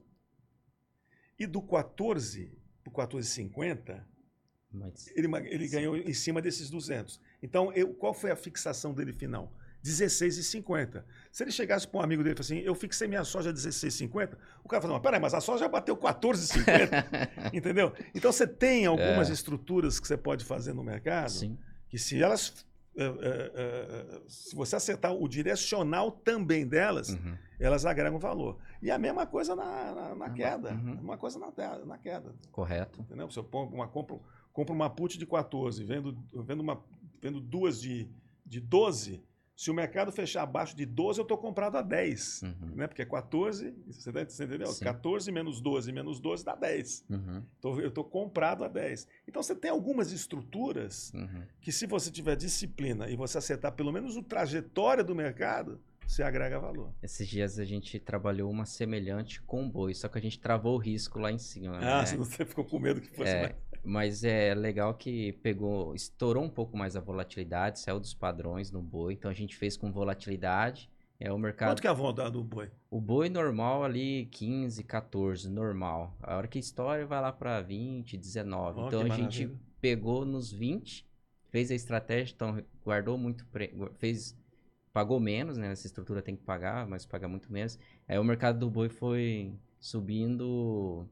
E do 14 o 14,50, ele, ele ganhou em cima desses 200. Então, eu, qual foi a fixação dele final? 16,50. Se ele chegasse para um amigo dele e falasse assim, eu fixei minha soja a 16,50, o cara fala, peraí, mas a soja já bateu 14,50. Entendeu? Então você tem algumas é. estruturas que você pode fazer no mercado Sim. que se elas. Uh, uh, uh, se você acertar o direcional também delas, uhum. Elas agregam valor. E a mesma coisa na, na, na queda. Uhum. Uma coisa na, na queda. Correto. Entendeu? Se eu uma, compro, compro uma put de 14, vendo, vendo, uma, vendo duas de, de 12, se o mercado fechar abaixo de 12, eu estou comprado a 10. Uhum. Né? Porque é 14, você, tá, você entendeu? Sim. 14 menos 12 menos 12 dá 10. Uhum. Então, eu estou comprado a 10. Então você tem algumas estruturas uhum. que, se você tiver disciplina e você acertar pelo menos o trajetória do mercado, você agrega valor. Esses dias a gente trabalhou uma semelhante com o boi, só que a gente travou o risco lá em cima. Ah, né? você ficou com medo que fosse. É, mas é legal que pegou, estourou um pouco mais a volatilidade, saiu dos padrões no boi. Então a gente fez com volatilidade. É o mercado. Quanto que é a volta do boi? O boi normal ali 15, 14, normal. A hora que estoura vai lá para 20, 19. Oh, então a maravilha. gente pegou nos 20, fez a estratégia, então guardou muito, pre... fez pagou menos, né? Essa estrutura tem que pagar, mas paga muito menos. Aí o mercado do boi foi subindo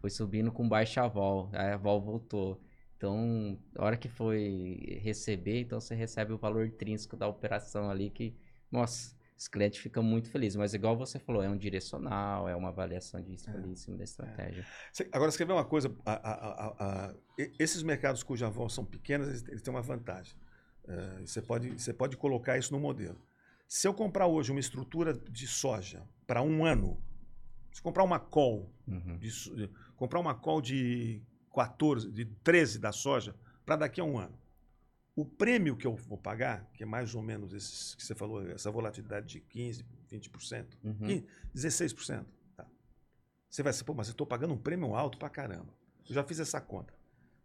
foi subindo com baixa vol, aí a vol voltou. Então, a hora que foi receber, então você recebe o valor intrínseco da operação ali que, nossa, os clientes ficam muito felizes. Mas igual você falou, é um direcional, é uma avaliação de é. em cima da estratégia. É. Agora, você quer ver uma coisa? A, a, a, esses mercados cuja vol são pequenas, eles, eles têm uma vantagem. Uh, você, pode, você pode colocar isso no modelo. Se eu comprar hoje uma estrutura de soja para um ano, se comprar uma call uhum. de, comprar uma call de 14, de 13 da soja para daqui a um ano. O prêmio que eu vou pagar, que é mais ou menos esses que você falou, essa volatilidade de 15%, 20%, uhum. 15, 16%. Tá. Você vai dizer, pô, mas eu estou pagando um prêmio alto para caramba. Eu já fiz essa conta.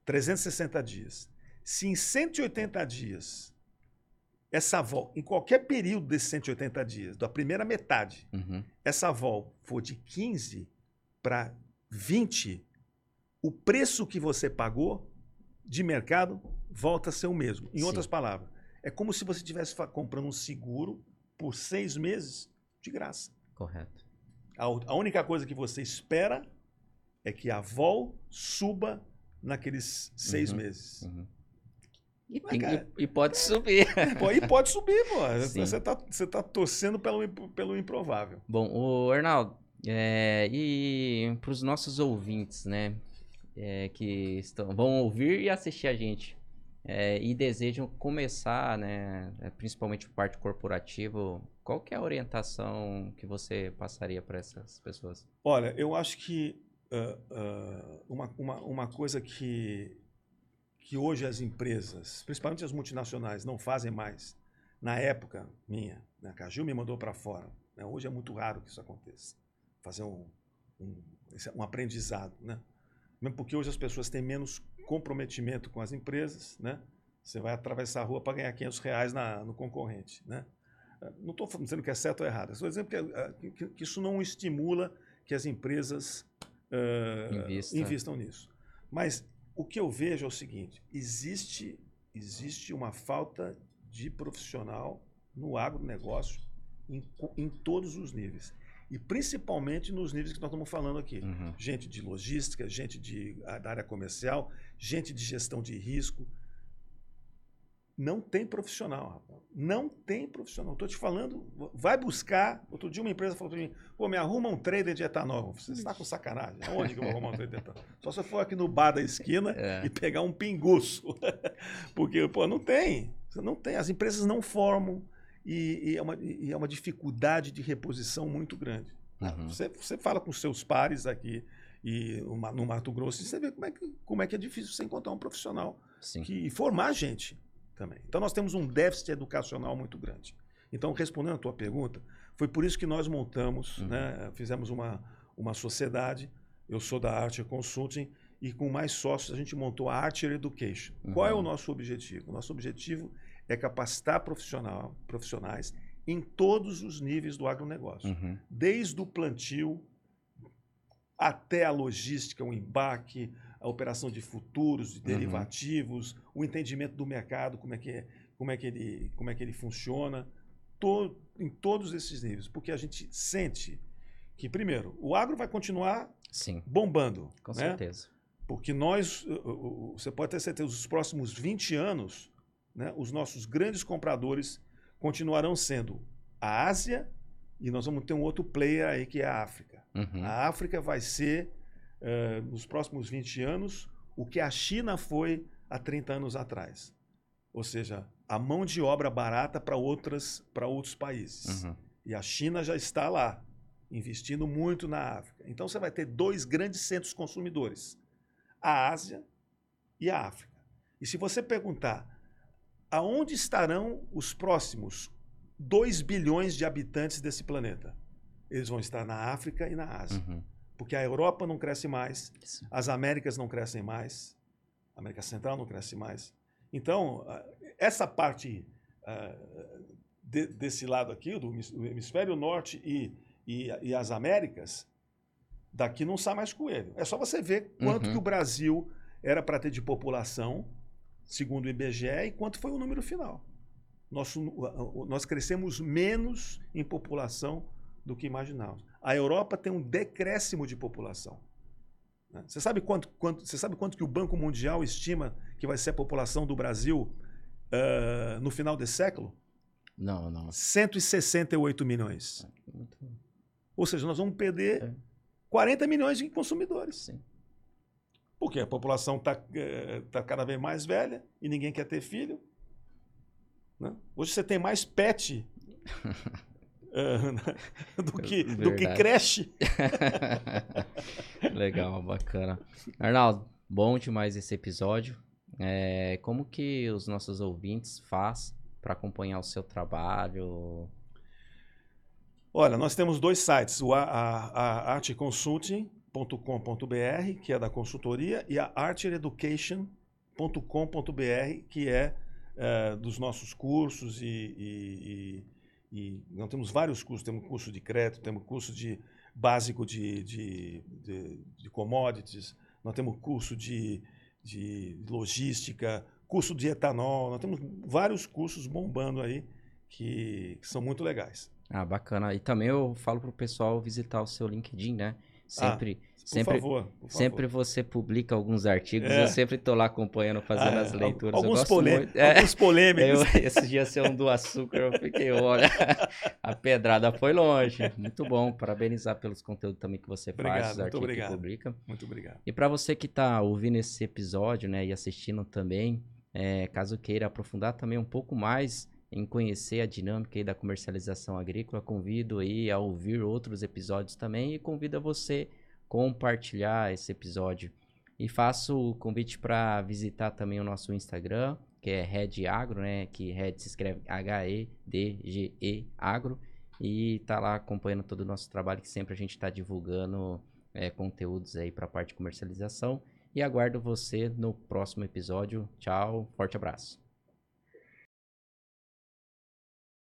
360 dias. Se em 180 dias, essa vol, em qualquer período desses 180 dias, da primeira metade, uhum. essa vol for de 15 para 20, o preço que você pagou de mercado volta a ser o mesmo. Em Sim. outras palavras, é como se você estivesse comprando um seguro por seis meses de graça. Correto. A, a única coisa que você espera é que a vol suba naqueles seis uhum. meses. Uhum. E, tem, cara, e, pode subir. e pode subir, pô. Você está você tá torcendo pelo, pelo improvável. Bom, o Arnaldo, é, e para os nossos ouvintes, né, é, que estão, vão ouvir e assistir a gente é, e desejam começar, né, é, principalmente parte corporativa, qual que é a orientação que você passaria para essas pessoas? Olha, eu acho que uh, uh, uma, uma, uma coisa que, que hoje as empresas, principalmente as multinacionais, não fazem mais, na época minha, né, a Caju me mandou para fora, né, hoje é muito raro que isso aconteça fazer um, um, um aprendizado, né? Mesmo porque hoje as pessoas têm menos comprometimento com as empresas, né? Você vai atravessar a rua para ganhar 500 reais na, no concorrente, né? Não estou dizendo que é certo ou errado, estou dizendo que, ah, que, que, isso não estimula que as empresas uh, invistam nisso. Mas o que eu vejo é o seguinte: existe, existe uma falta de profissional no agronegócio em, em todos os níveis. E principalmente nos níveis que nós estamos falando aqui. Uhum. Gente de logística, gente de, da área comercial, gente de gestão de risco. Não tem profissional, rapaz. Não tem profissional. Estou te falando, vai buscar. Outro dia uma empresa falou para mim, pô, me arruma um trader de etanol. Você está com sacanagem. Onde que eu vou arrumar um trader de etanol? Só se eu for aqui no bar da esquina é. e pegar um pinguço. Porque, pô, não tem. Não tem. As empresas não formam e, e, é, uma, e é uma dificuldade de reposição muito grande. Uhum. Você, você fala com seus pares aqui e no Mato Grosso e você vê como é que, como é, que é difícil você encontrar um profissional Sim. que formar gente também. Então nós temos um déficit educacional muito grande. Então, respondendo a tua pergunta, foi por isso que nós montamos, uhum. né, fizemos uma, uma sociedade, eu sou da Arte Consulting, e com mais sócios a gente montou a Archer Education. Uhum. Qual é o nosso objetivo? O nosso objetivo é capacitar profissional, profissionais em todos os níveis do agronegócio. Uhum. Desde o plantio até a logística, o embarque, a operação de futuros, de uhum. derivativos. O entendimento do mercado, como é que, é, como é que, ele, como é que ele funciona. to em todos esses níveis, porque a gente sente que, primeiro, o agro vai continuar Sim, bombando. com né? certeza. Porque nós, uh, uh, uh, você pode ter certeza, os próximos 20 anos, né, os nossos grandes compradores continuarão sendo a Ásia e nós vamos ter um outro player aí que é a África. Uhum. A África vai ser, eh, nos próximos 20 anos, o que a China foi há 30 anos atrás. Ou seja, a mão de obra barata para outras para outros países. Uhum. E a China já está lá, investindo muito na África. Então você vai ter dois grandes centros consumidores: a Ásia e a África. E se você perguntar aonde estarão os próximos 2 bilhões de habitantes desse planeta, eles vão estar na África e na Ásia. Uhum. Porque a Europa não cresce mais, Isso. as Américas não crescem mais, a América Central não cresce mais. Então, ah, essa parte ah, de- desse lado aqui, do hemis- do hemisfério norte e, e, e as Américas, daqui não sai mais coelho. É só você ver quanto Uhum. que o Brasil era para ter de população, segundo o IBGE, e quanto foi o número final. Nosso, nós crescemos menos em população do que imaginávamos. A Europa tem um decréscimo de população. Né? Você sabe quanto, quanto, você sabe quanto que o Banco Mundial estima que vai ser a população do Brasil ah, no final desse século? Não, não. 168 milhões. Muito- Ou seja, nós vamos perder É. 40 milhões de consumidores. Sim. Porque a população está tá cada vez mais velha e ninguém quer ter filho. né? Hoje você tem mais pet do, que, do que Verdade. creche. Legal, bacana. Arnaldo, bom demais esse episódio. É, como que os nossos ouvintes faz para acompanhar o seu trabalho? Olha, nós temos dois sites, o a, a, a arteconsulting.com.br, que é da consultoria, e a artereducation.com.br, que é, eh, dos nossos cursos e, e, e, e nós temos vários cursos, temos curso de crédito, temos curso de básico de, de, de, de commodities, nós temos curso de, de logística, curso de etanol, nós temos vários cursos bombando aí que, que são muito legais. Ah, bacana. E também eu falo pro pessoal visitar o seu LinkedIn, né? Sempre, Por sempre, favor, por sempre favor. você publica alguns artigos. É. Eu sempre tô lá acompanhando, fazendo Ah, as leituras. Alguns, polê- muito. É. alguns polêmicos. Eu, esse dia ser um do açúcar, eu fiquei, olha, a pedrada foi longe. Muito bom, parabenizar pelos conteúdos também que você faz, Obrigado, os muito artigos obrigado. que publica. Muito obrigado. E para você que está ouvindo esse episódio, né, e assistindo também, é, caso queira aprofundar também um pouco mais em conhecer a dinâmica da comercialização agrícola, convido aí a ouvir outros episódios também e convido a você compartilhar esse episódio. E faço o convite para visitar também o nosso Instagram, que é Red Agro, né? Que Red se escreve H-E-D-G-E Agro. E tá lá acompanhando todo o nosso trabalho, que sempre a gente está divulgando é, conteúdos aí para a parte de comercialização. E aguardo você no próximo episódio. Tchau, forte abraço.